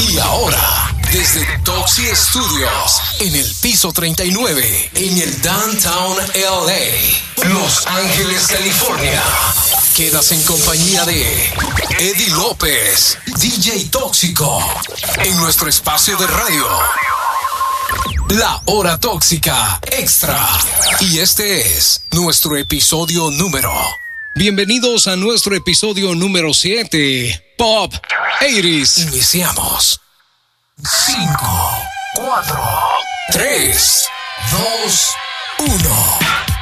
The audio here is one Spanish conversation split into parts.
Y ahora, desde Toxi Studios, en el piso 39, en el Downtown LA, Los Ángeles, California. Quedas en compañía de Eddie López, DJ Tóxico, en nuestro espacio de radio. La Hora Tóxica Extra. Y este es nuestro episodio número. Bienvenidos a nuestro episodio número 7. Pop 80 Iniciamos. 5, 4, 3, 2,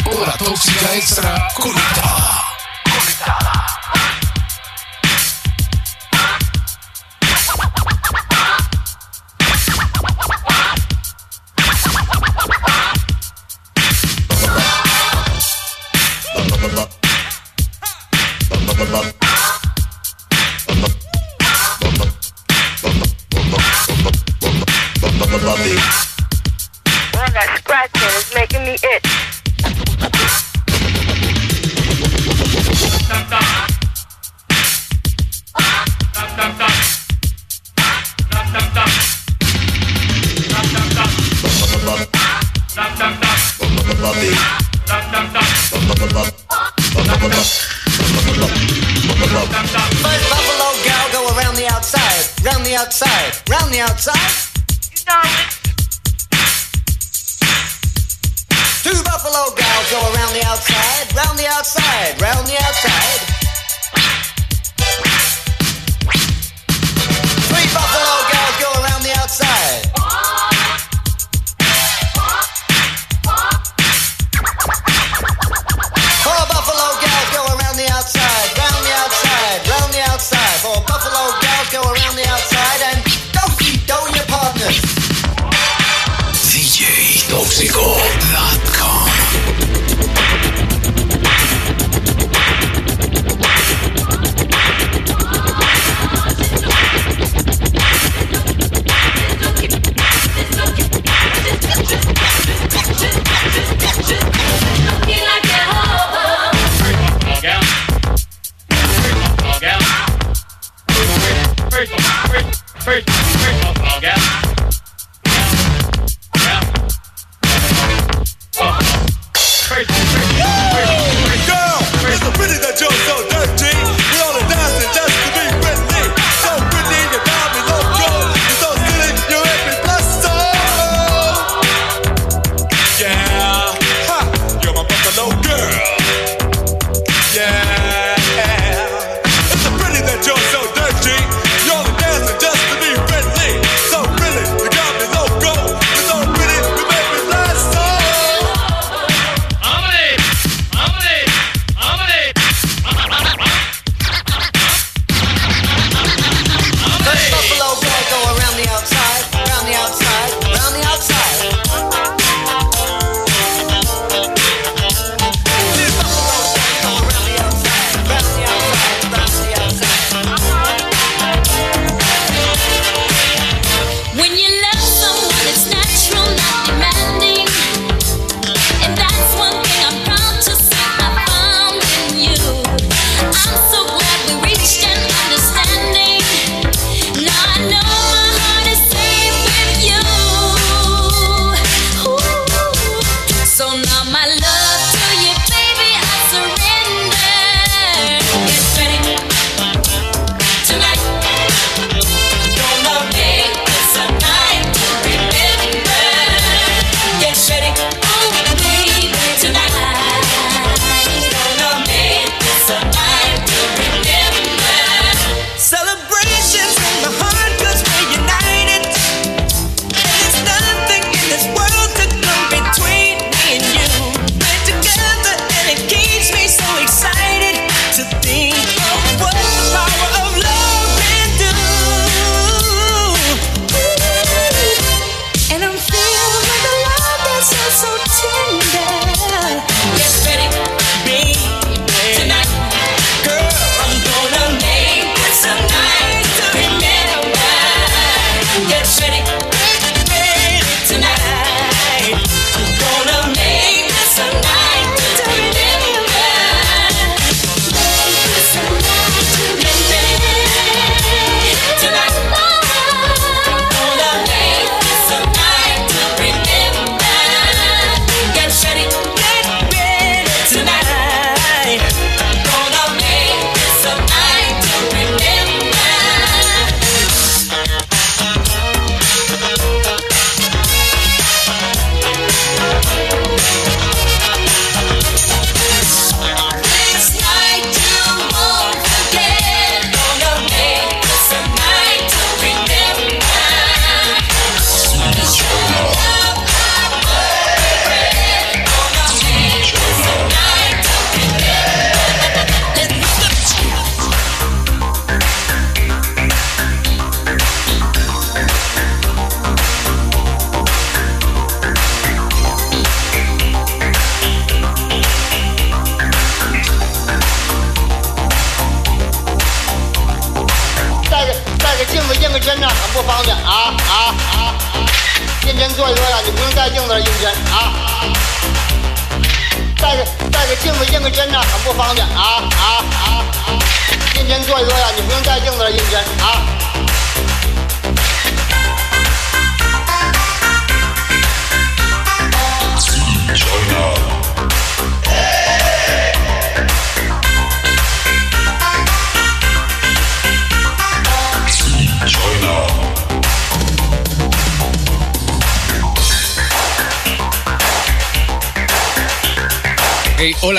1. Hora Tóxica Extra conectada. Conectada. Making me itch. First buffalo gal go around the outside, round the outside, round the outside. Outside, round the outside.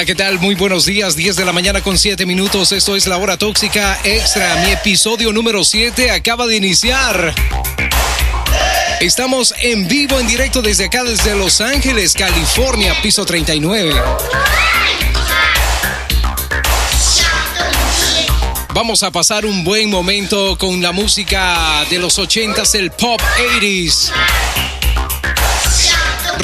¿qué tal? Muy buenos días. 10 de la mañana con 7 minutos. Esto es La Hora Tóxica Extra. Mi episodio número 7 acaba de iniciar. Estamos en vivo, en directo desde acá, desde Los Ángeles, California, piso 39. Vamos a pasar un buen momento con la música de los 80s, el pop 80s.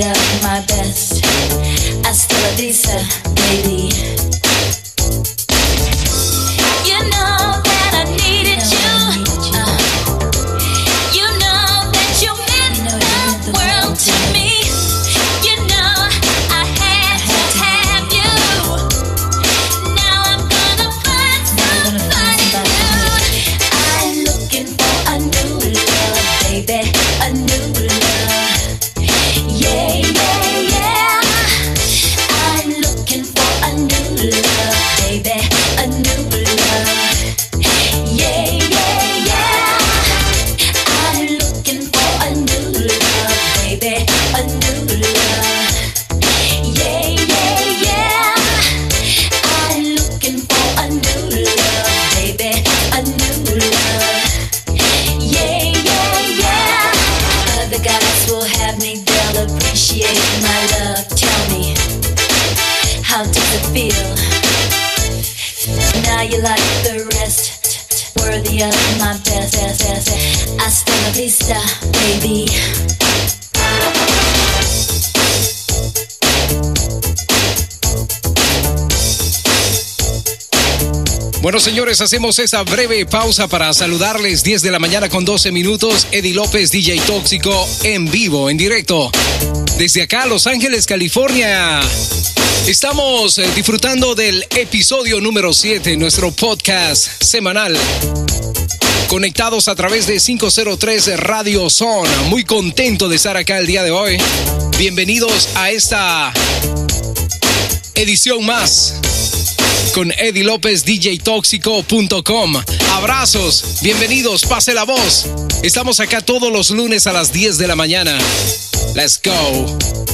idea my best. I still a vista. Hacemos esa breve pausa para saludarles 10 de la mañana con 12 minutos, Eddie López, DJ Tóxico, en vivo, en directo. Desde acá, Los Ángeles, California. Estamos eh, disfrutando del episodio número 7, nuestro podcast semanal conectados a través de 503 Radio Zona. Muy contento de estar acá el día de hoy. Bienvenidos a esta edición más con Eddie López, DJTóxico.com. Abrazos, bienvenidos, pase la voz. Estamos acá todos los lunes a las 10 de la mañana. Let's go.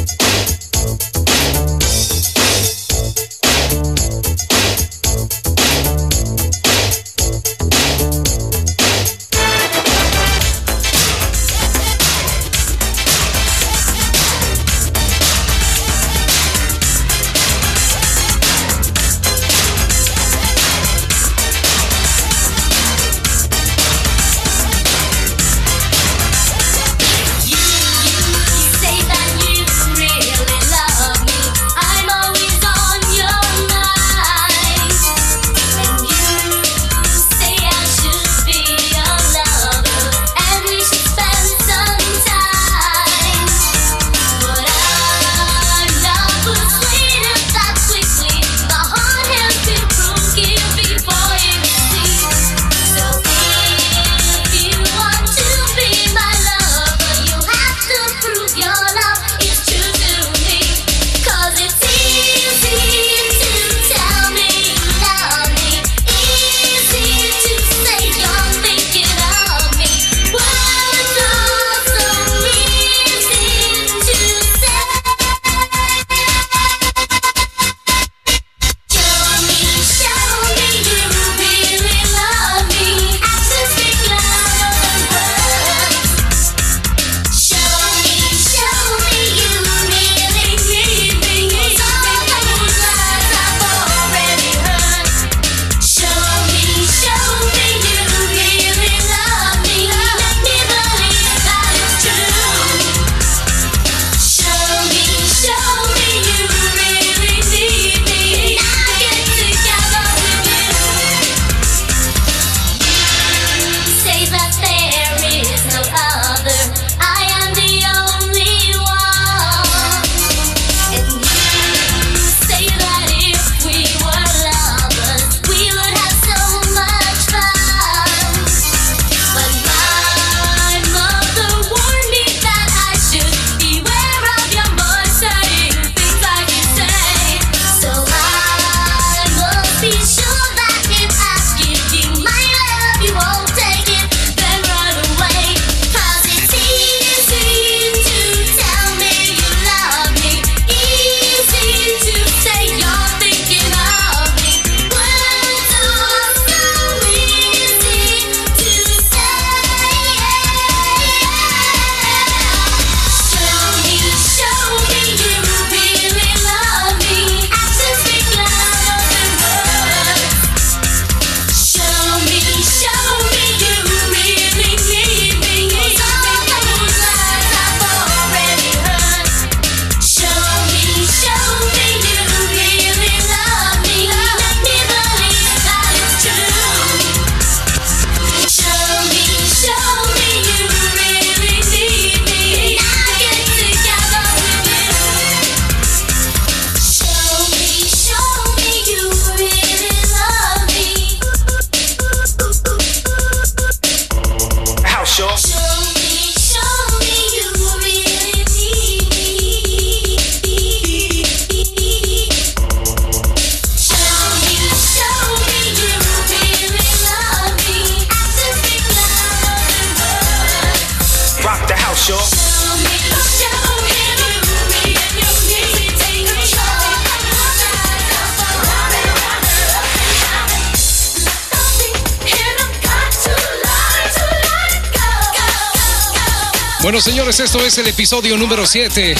Bueno, señores, esto es el episodio número 7.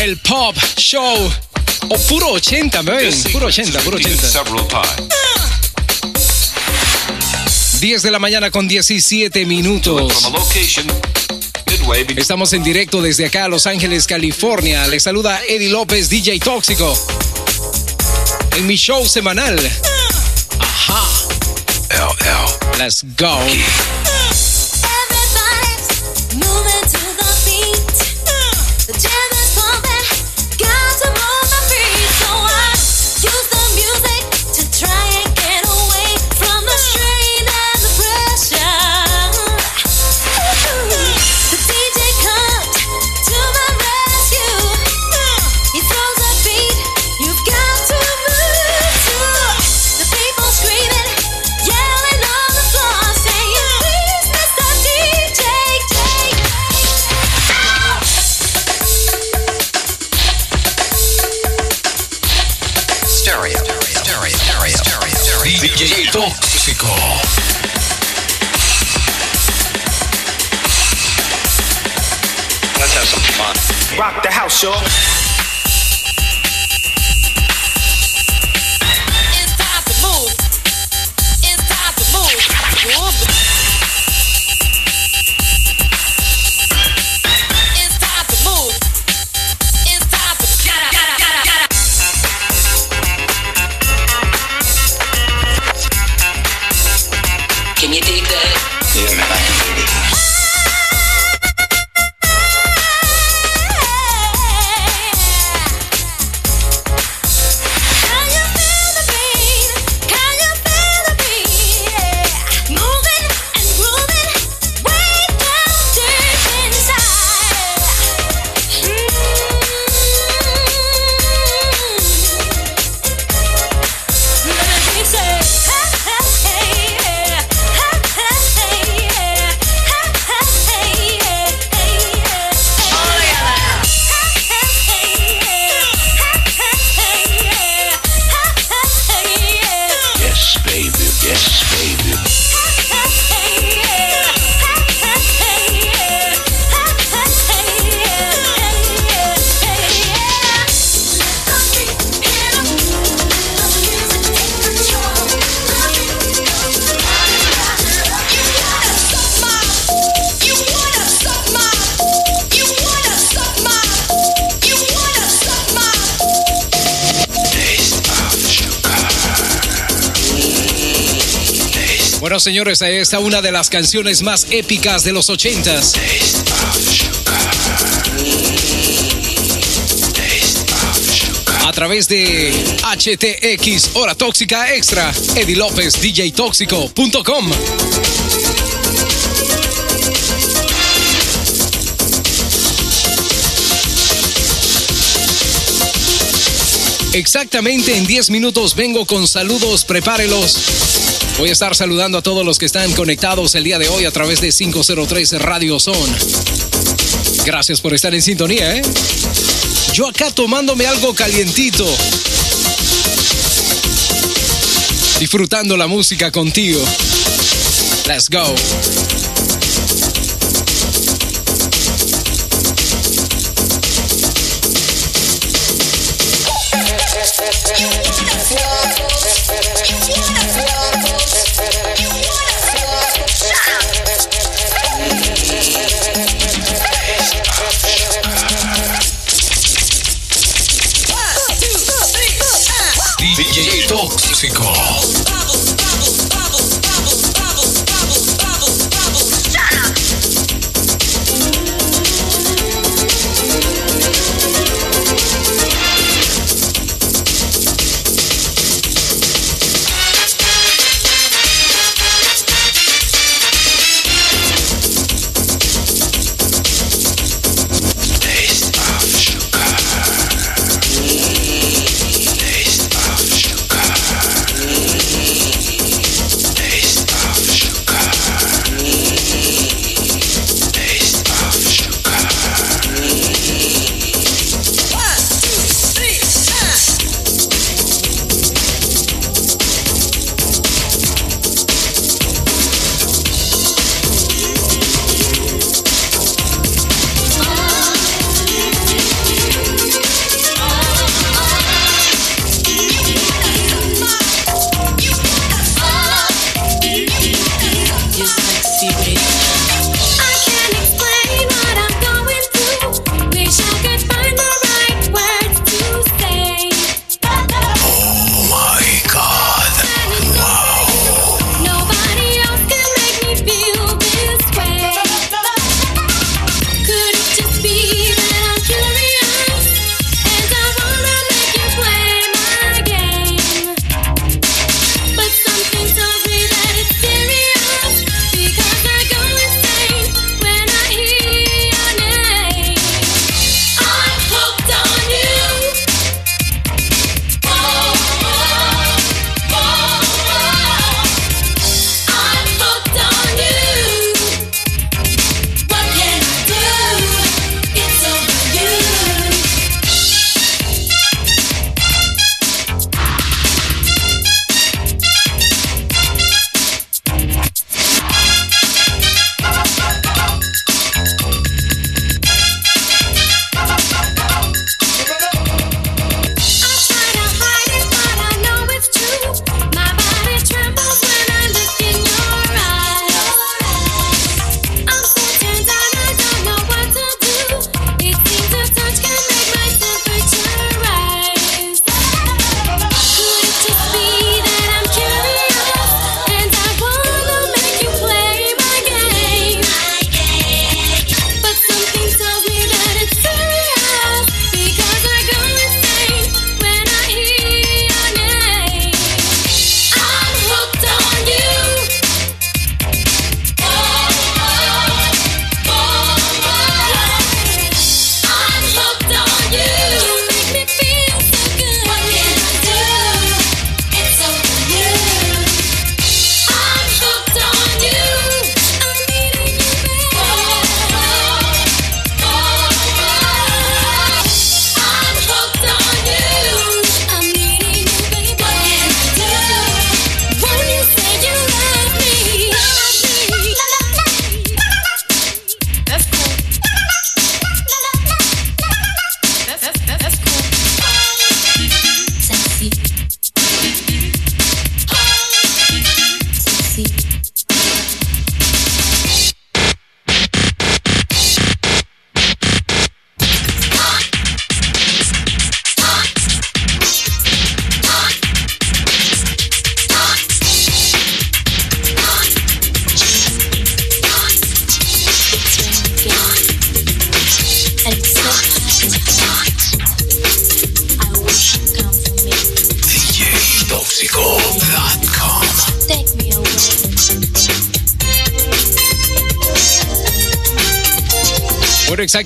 El Pop Show. O oh, puro 80, ¿me ven? Puro 80, puro 80. 10 de la mañana con 17 minutos. Estamos en directo desde acá a Los Ángeles, California. Les saluda Eddie López, DJ Tóxico. En mi show semanal. Ajá. Let's go. señores, a esta una de las canciones más épicas de los ochentas. A través de HTX, Hora Tóxica Extra, Eddie López, DJTóxico.com. Exactamente en 10 minutos vengo con saludos, prepárelos. Voy a estar saludando a todos los que están conectados el día de hoy a través de 503 Radio Zone. Gracias por estar en sintonía, ¿eh? Yo acá tomándome algo calientito. Disfrutando la música contigo. Let's go.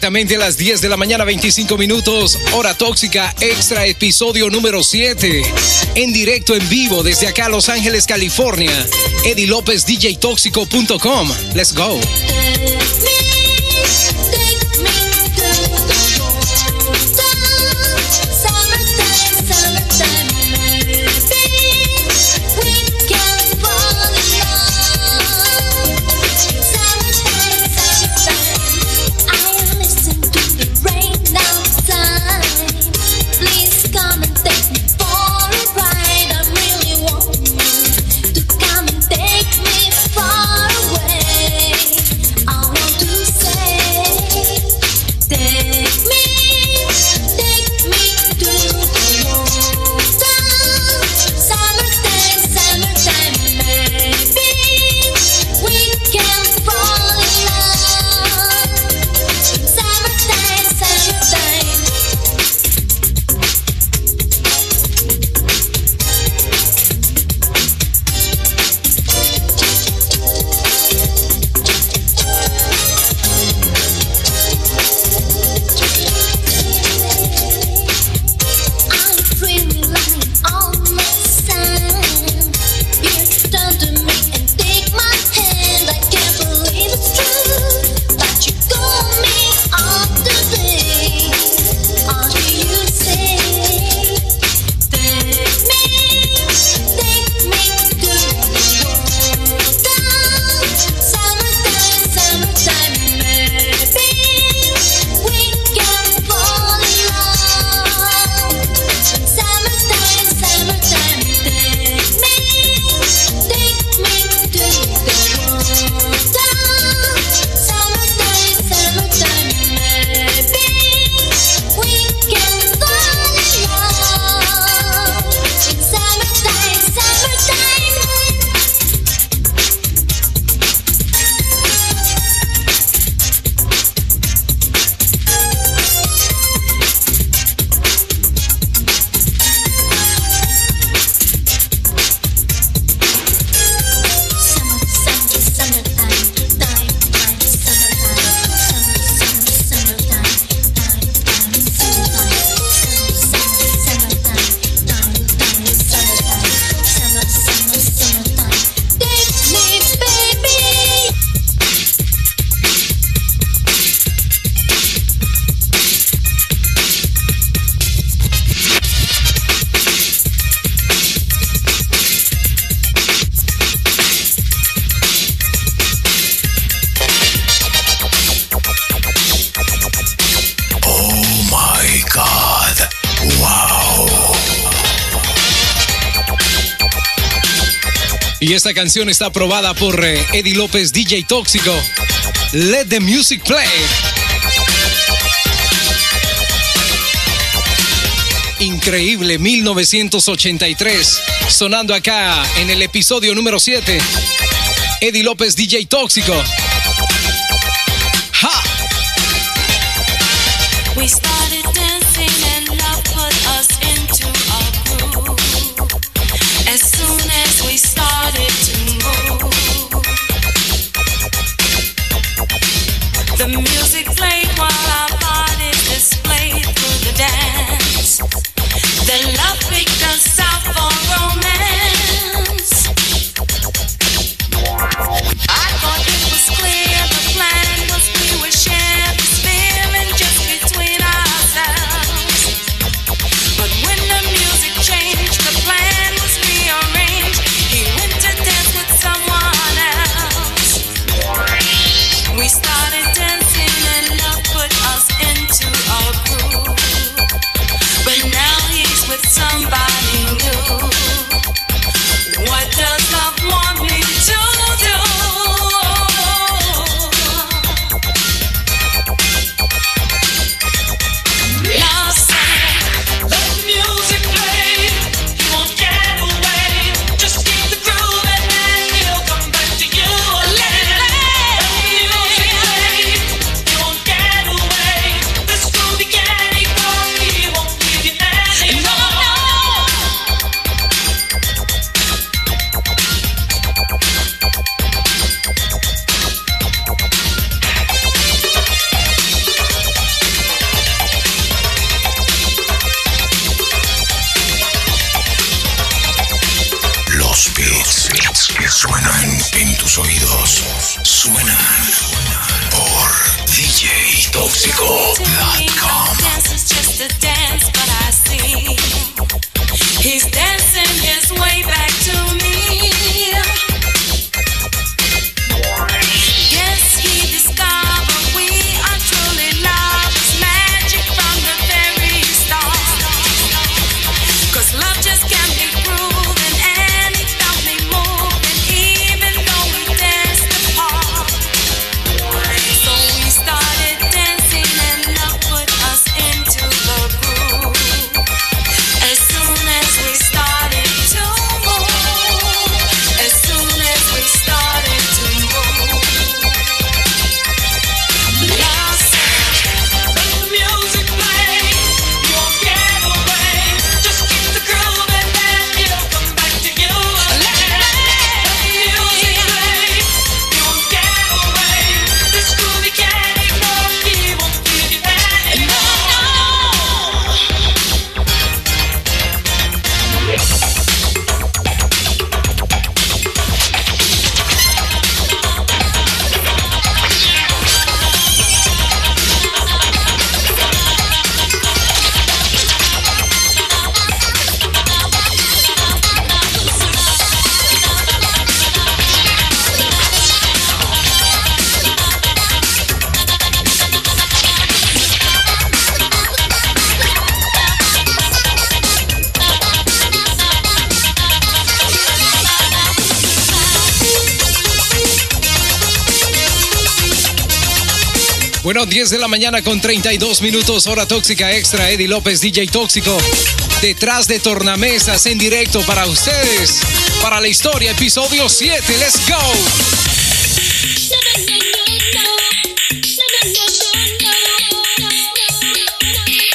A las 10 de la mañana, 25 minutos, hora tóxica, extra episodio número 7. En directo, en vivo, desde acá, Los Ángeles, California. Eddie López, DJTóxico.com. Let's go. esta canción está aprobada por eh, Eddie López, DJ Tóxico. Let the music play. Increíble 1983, sonando acá en el episodio número 7. Eddie López, DJ Tóxico. de la mañana con 32 minutos, hora tóxica extra, Eddie López, DJ Tóxico, detrás de tornamesas en directo para ustedes, para la historia, episodio 7, let's go.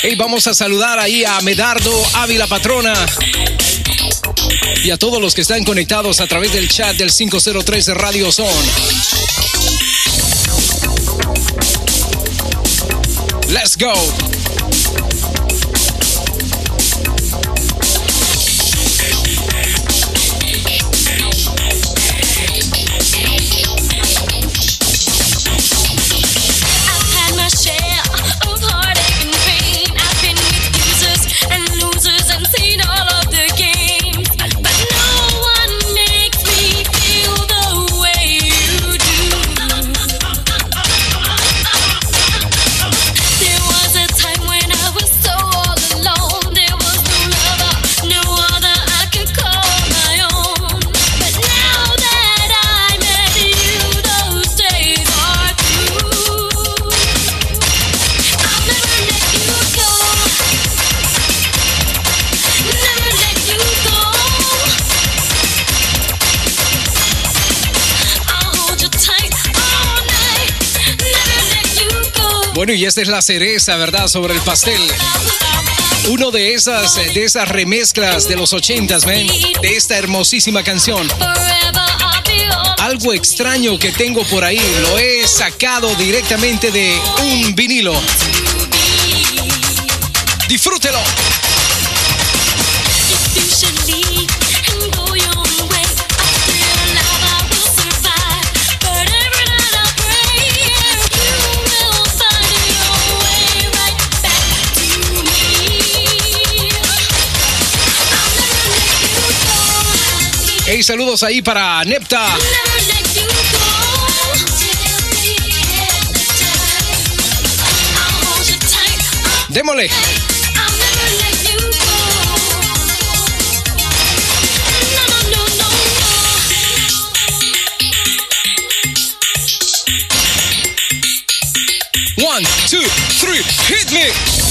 Hey, vamos a saludar ahí a Medardo Ávila Patrona y a todos los que están conectados a través del chat del 503 de Radio Zone. Let's go. Bueno, y esta es la cereza, ¿verdad? Sobre el pastel. Uno de esas, de esas remezclas de los ochentas, man, de esta hermosísima canción. Algo extraño que tengo por ahí, lo he sacado directamente de un vinilo. Disfrútelo. saludos ahí para Nepta. Démosle. One, two, three, hit me.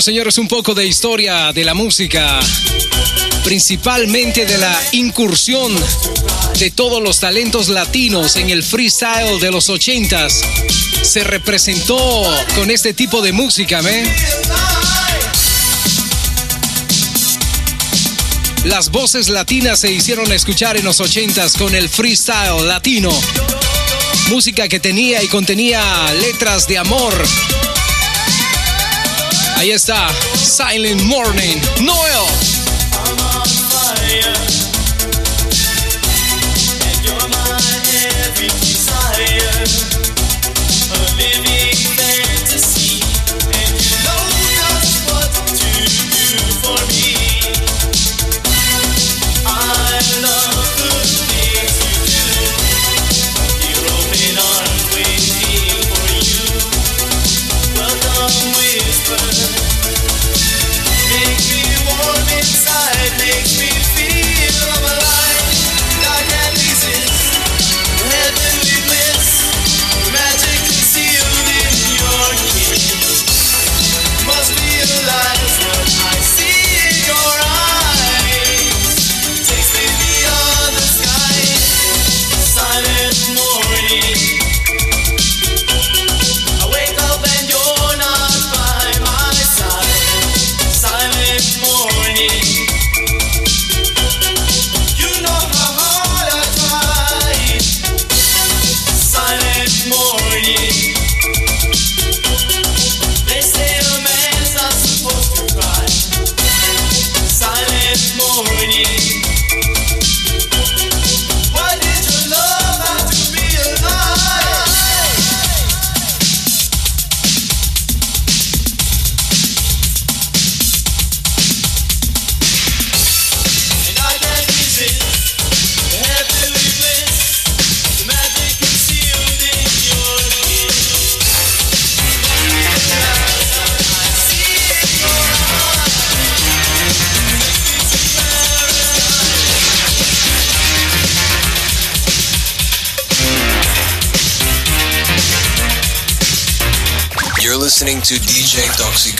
Señores, un poco de historia de la música, principalmente de la incursión de todos los talentos latinos en el freestyle de los ochentas. Se representó con este tipo de música, ¿me? Las voces latinas se hicieron escuchar en los ochentas con el freestyle latino. Música que tenía y contenía letras de amor, Ahí está, Silent Morning, Noel.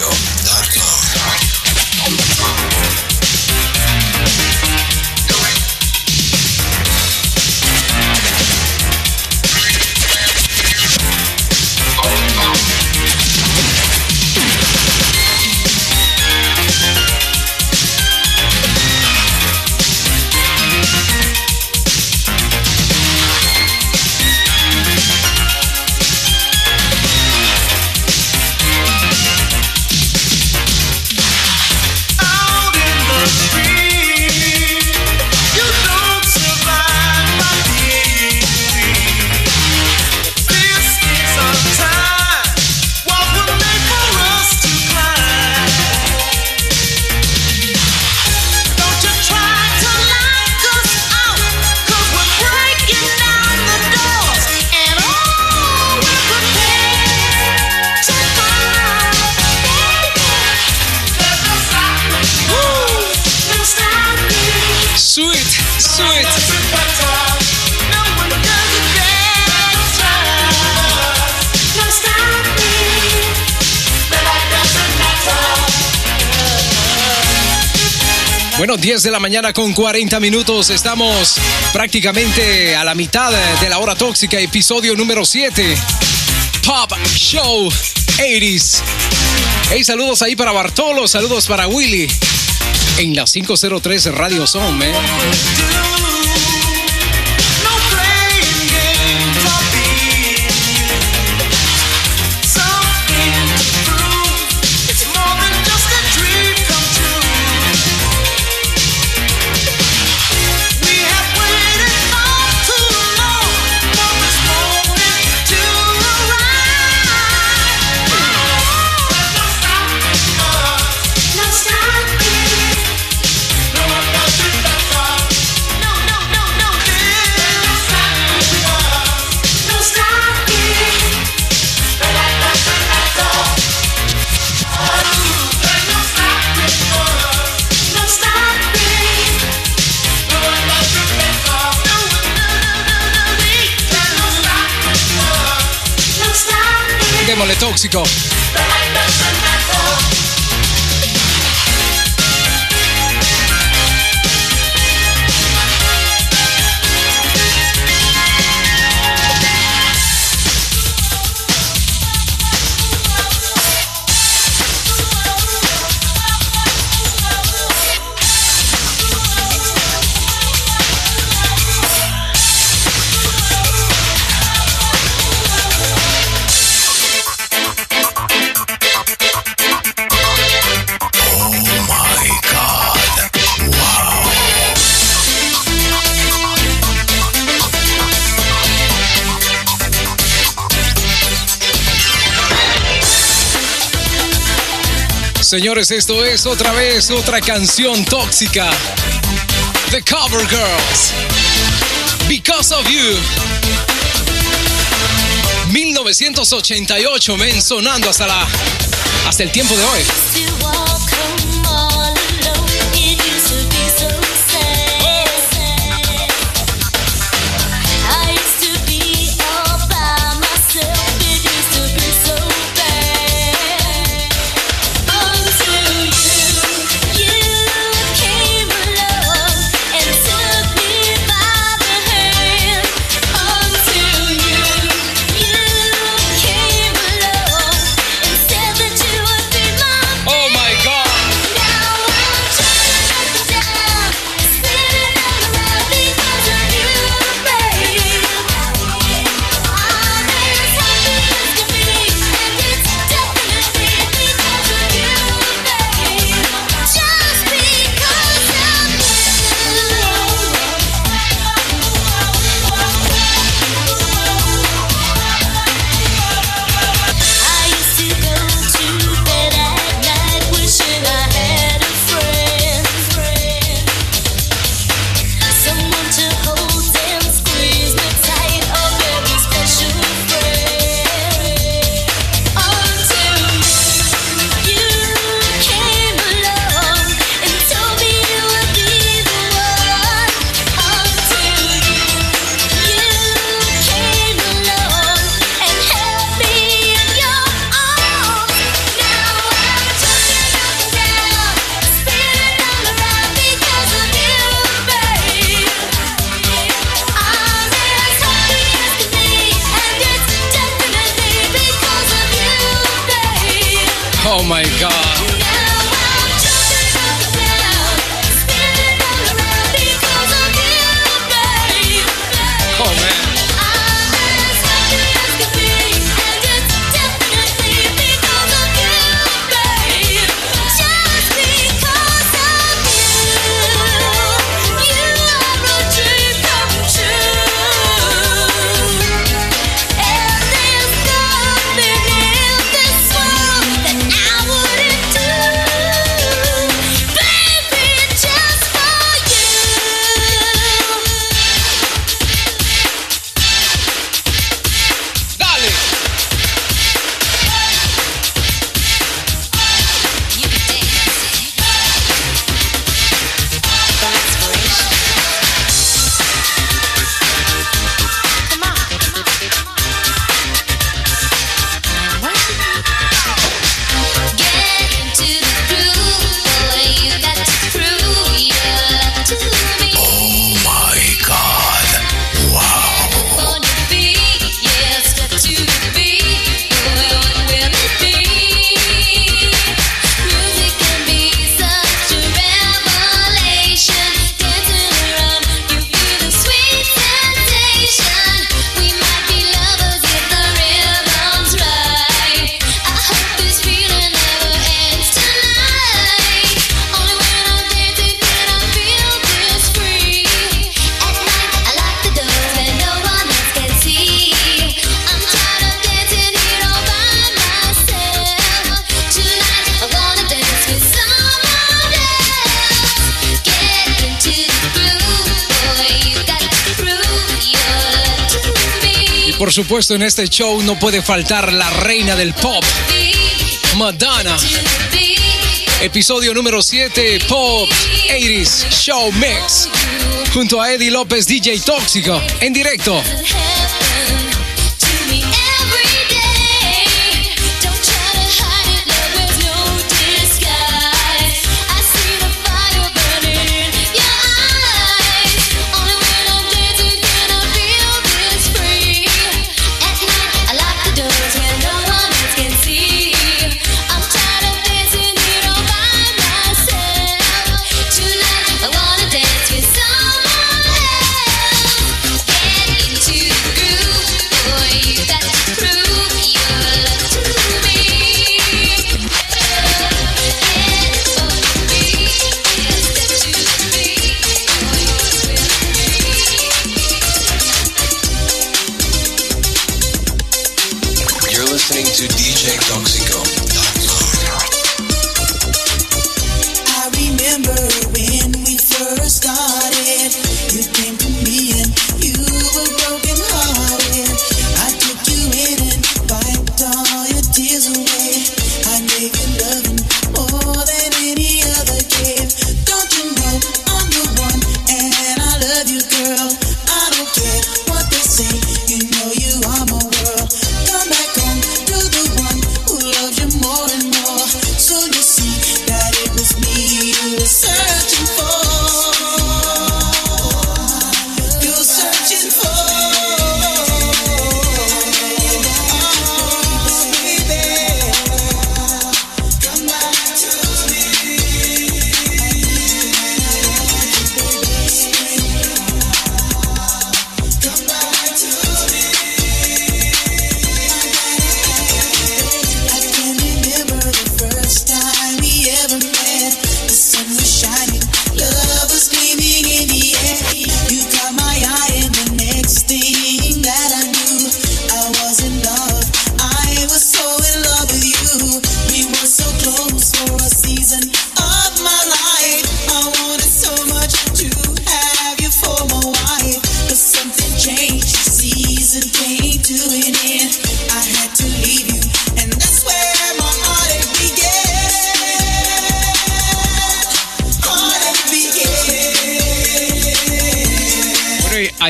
Crypto.com. 10 de la mañana con 40 minutos. Estamos prácticamente a la mitad de la hora tóxica, episodio número 7. Top Show 80s. Hey, saludos ahí para Bartolo, saludos para Willy. En la 503 Radio Zone. Mexico. señores, esto es otra vez otra canción tóxica. The Cover Girls. Because of You. 1988, men, sonando hasta la. hasta el tiempo de hoy. supuesto, en este show no puede faltar la reina del pop, Madonna. Episodio número 7, Pop 80s Show Mix. Junto a Eddie López, DJ Tóxico, en directo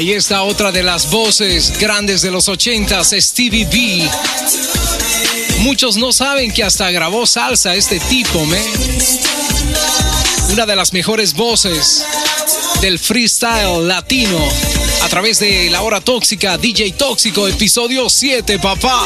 Ahí está otra de las voces grandes de los ochentas, Stevie B. Muchos no saben que hasta grabó salsa este tipo, ¿me? Una de las mejores voces del freestyle latino a través de La Hora Tóxica, DJ Tóxico, episodio 7, papá.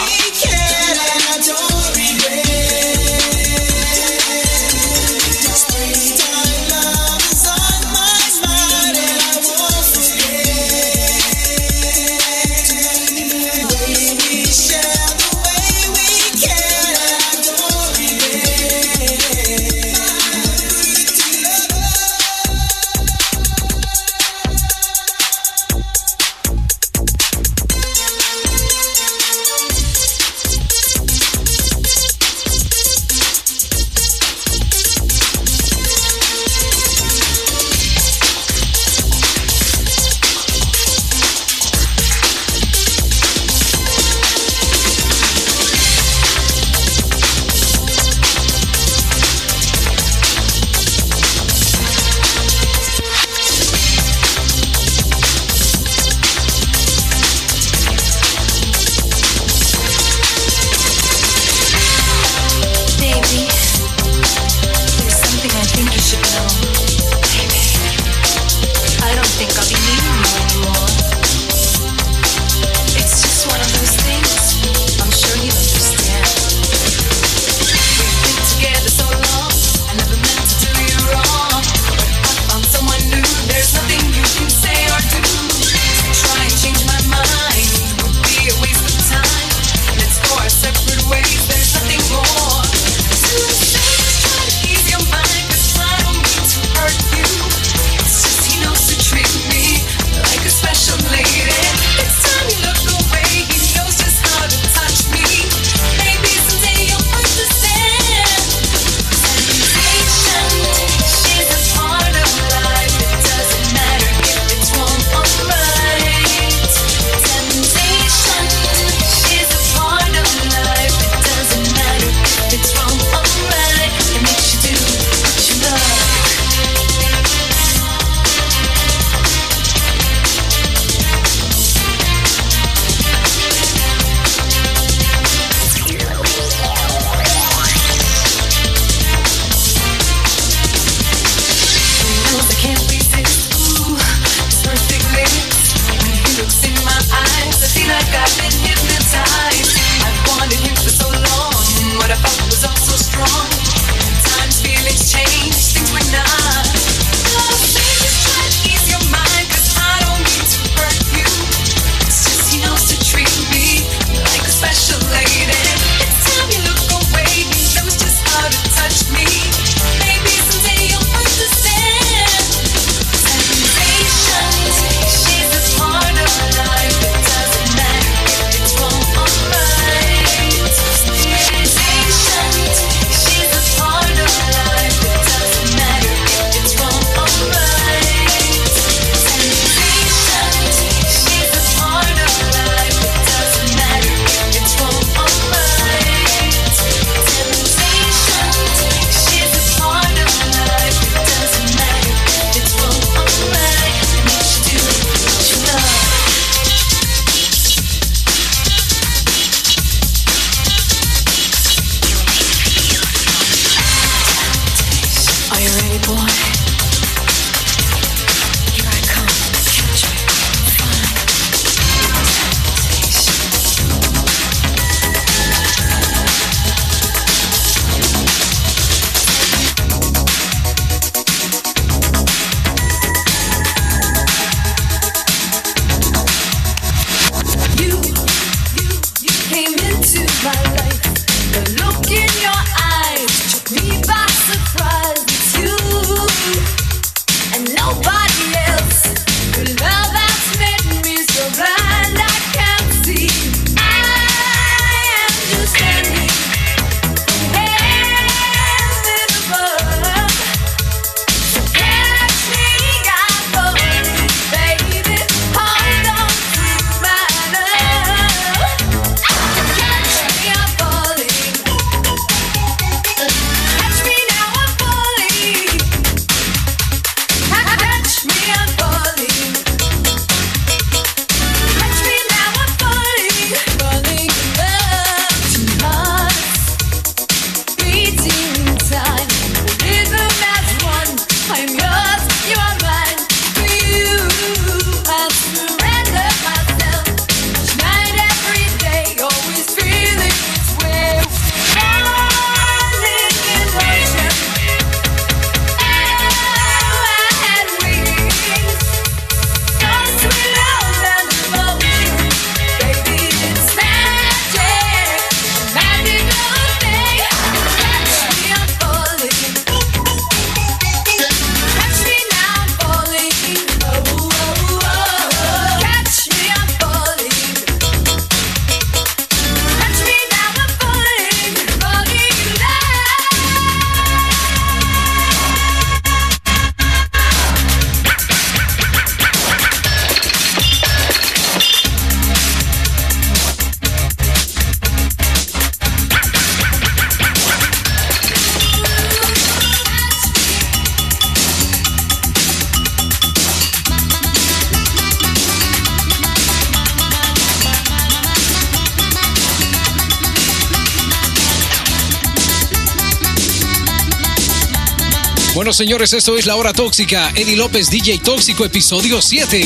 Bueno, señores, esto es La Hora Tóxica. Eddie López, DJ Tóxico, episodio 7.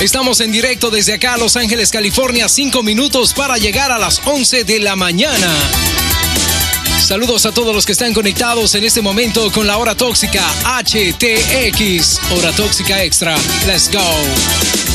Estamos en directo desde acá a Los Ángeles, California, 5 minutos para llegar a las 11 de la mañana. Saludos a todos los que están conectados en este momento con la hora tóxica HTX, hora tóxica extra. Let's go.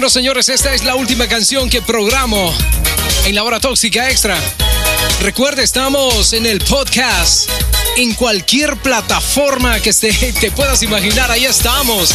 Bueno, señores, esta es la última canción que programo en la hora tóxica extra. Recuerda, estamos en el podcast, en cualquier plataforma que te, te puedas imaginar, ahí estamos.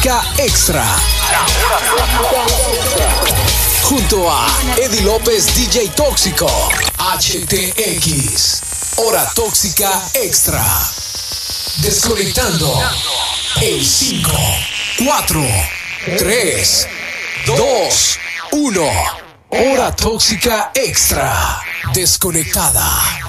música extra. Junto a Eddie López, DJ Tóxico. HTX. Hora Tóxica Extra. Desconectando. El 5, 4, 3, 2, 1. Hora Tóxica Extra. Desconectada.